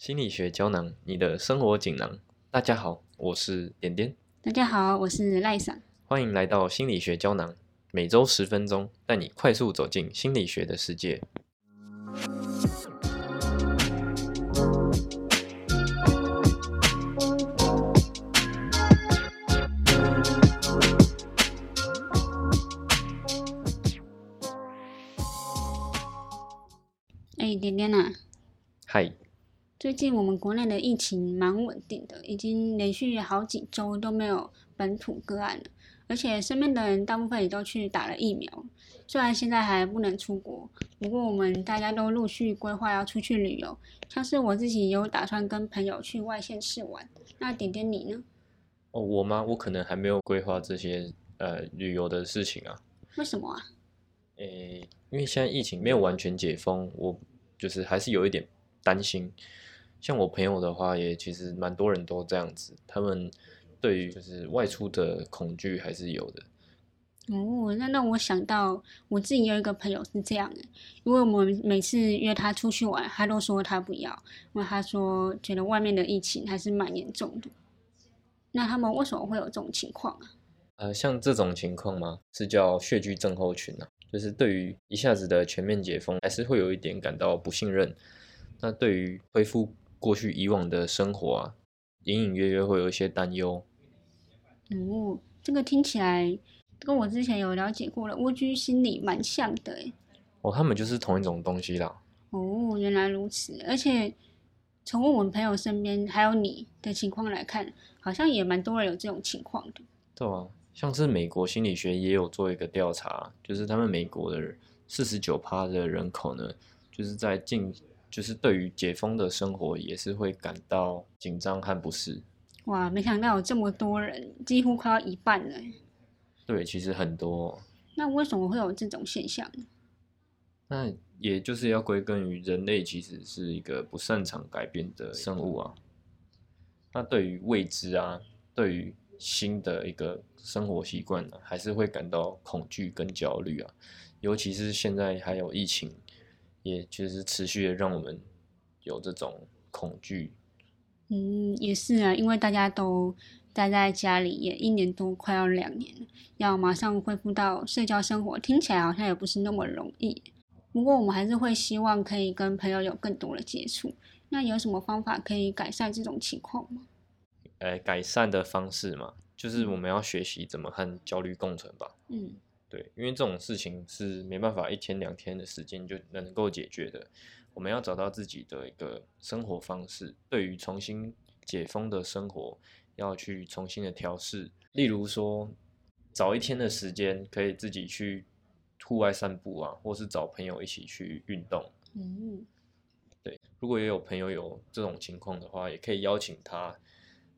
心理学胶囊，你的生活锦囊。大家好，我是点点，大家好，我是赖桑。欢迎来到心理学胶囊，每周十分钟，带你快速走进心理学的世界。哎，点点呐，嗨，最近我们国内的疫情蛮稳定的，已经连续好几周都没有本土个案了，而且身边的人大部分也都去打了疫苗。虽然现在还不能出国，不过我们大家都陆续规划要出去旅游，像是我自己有打算跟朋友去外县市玩。那点点你呢？哦，我吗？我可能还没有规划这些呃旅游的事情啊。为什么啊？诶，因为现在疫情没有完全解封，我就是还是有一点担心。像我朋友的话，也其实蛮多人都这样子，他们对于就是外出的恐惧还是有的。哦，那让我想到我自己有一个朋友是这样的，因为我们每次约他出去玩，他都说他不要，因为他说觉得外面的疫情还是蛮严重的。那他们为什么会有这种情况啊？呃，像这种情况吗？是叫血居症候群啊，就是对于一下子的全面解封，还是会有一点感到不信任。那对于恢复过去以往的生活啊，隐隐约约会有一些担忧。哦，这个听起来跟我之前有了解过的蜗居心理蛮像的诶。哦，他们就是同一种东西啦。哦，原来如此。而且从我们朋友身边还有你的情况来看，好像也蛮多人有这种情况的。对啊，像是美国心理学也有做一个调查，就是他们美国的四十九趴的人口呢，就是在近就是对于解封的生活也是会感到紧张和不适。哇，没想到有这么多人，几乎快要一半了。对，其实很多。那为什么会有这种现象呢？那也就是要归根于人类其实是一个不擅长改变的生物啊。那对于未知啊，对于新的一个生活习惯呢，还是会感到恐惧跟焦虑啊。尤其是现在还有疫情，也就是持续的让我们有这种恐惧。嗯，也是啊，因为大家都待在家里也一年多，快要两年，要马上恢复到社交生活，听起来好像也不是那么容易。不过我们还是会希望可以跟朋友有更多的接触。那有什么方法可以改善这种情况吗？呃，改善的方式嘛，就是我们要学习怎么和焦虑共存吧。嗯，对，因为这种事情是没办法一天两天的时间就能够解决的。我们要找到自己的一个生活方式，对于重新解封的生活，要去重新的调试。例如说，找一天的时间可以自己去户外散步啊，或是找朋友一起去运动。嗯，对，如果也有朋友有这种情况的话，也可以邀请他，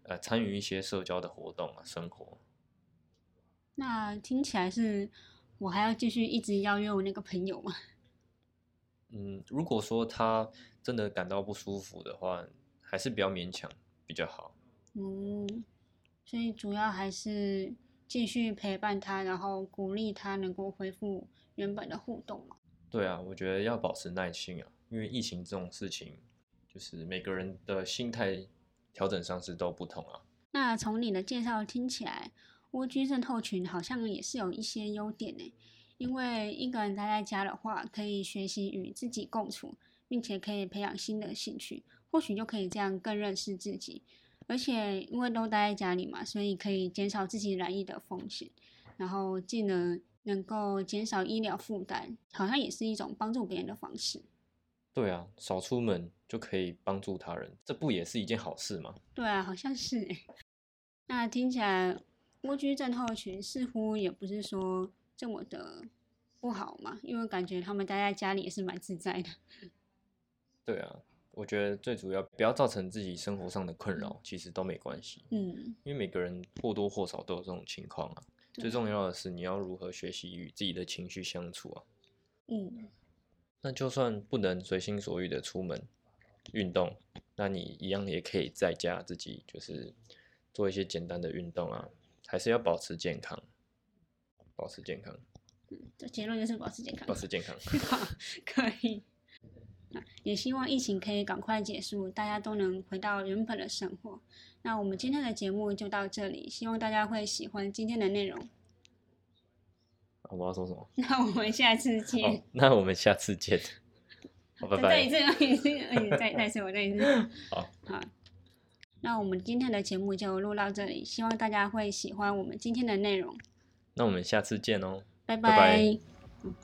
呃，参与一些社交的活动啊，生活。那听起来是我还要继续一直邀约我那个朋友吗？嗯，如果说他真的感到不舒服的话，还是比较勉强比较好。嗯，所以主要还是继续陪伴他，然后鼓励他能够恢复原本的互动嘛。对啊，我觉得要保持耐心啊，因为疫情这种事情，就是每个人的心态调整上是都不同啊。那从你的介绍听起来，蜗居症候群好像也是有一些优点呢。因为一个人待在家的话，可以学习与自己共处，并且可以培养新的兴趣，或许就可以这样更认识自己。而且因为都待在家里嘛，所以可以减少自己染疫的风险，然后进而能够减少医疗负担，好像也是一种帮助别人的方式。对啊，少出门就可以帮助他人，这不也是一件好事吗？对啊，好像是诶。那听起来蜗居症候群似乎也不是说。这么的不好嘛？因为感觉他们待在家里也是蛮自在的。对啊，我觉得最主要不要造成自己生活上的困扰，其实都没关系。嗯，因为每个人或多或少都有这种情况啊。最重要的是你要如何学习与自己的情绪相处啊。嗯，那就算不能随心所欲的出门运动，那你一样也可以在家自己就是做一些简单的运动啊，还是要保持健康。保持健康，嗯，这结论就是保持健康。保持健康，好，可以。也希望疫情可以赶快结束，大家都能回到原本的生活。那我们今天的节目就到这里，希望大家会喜欢今天的内容。我要说什么？那我们下次见。哦，那我们下次见。好，拜拜。再一次，再一次，再再一次，我再一次。好，好。那我们今天的节目就录到这里，希望大家会喜欢我们今天的内容。那我们下次见哦，拜拜拜嗯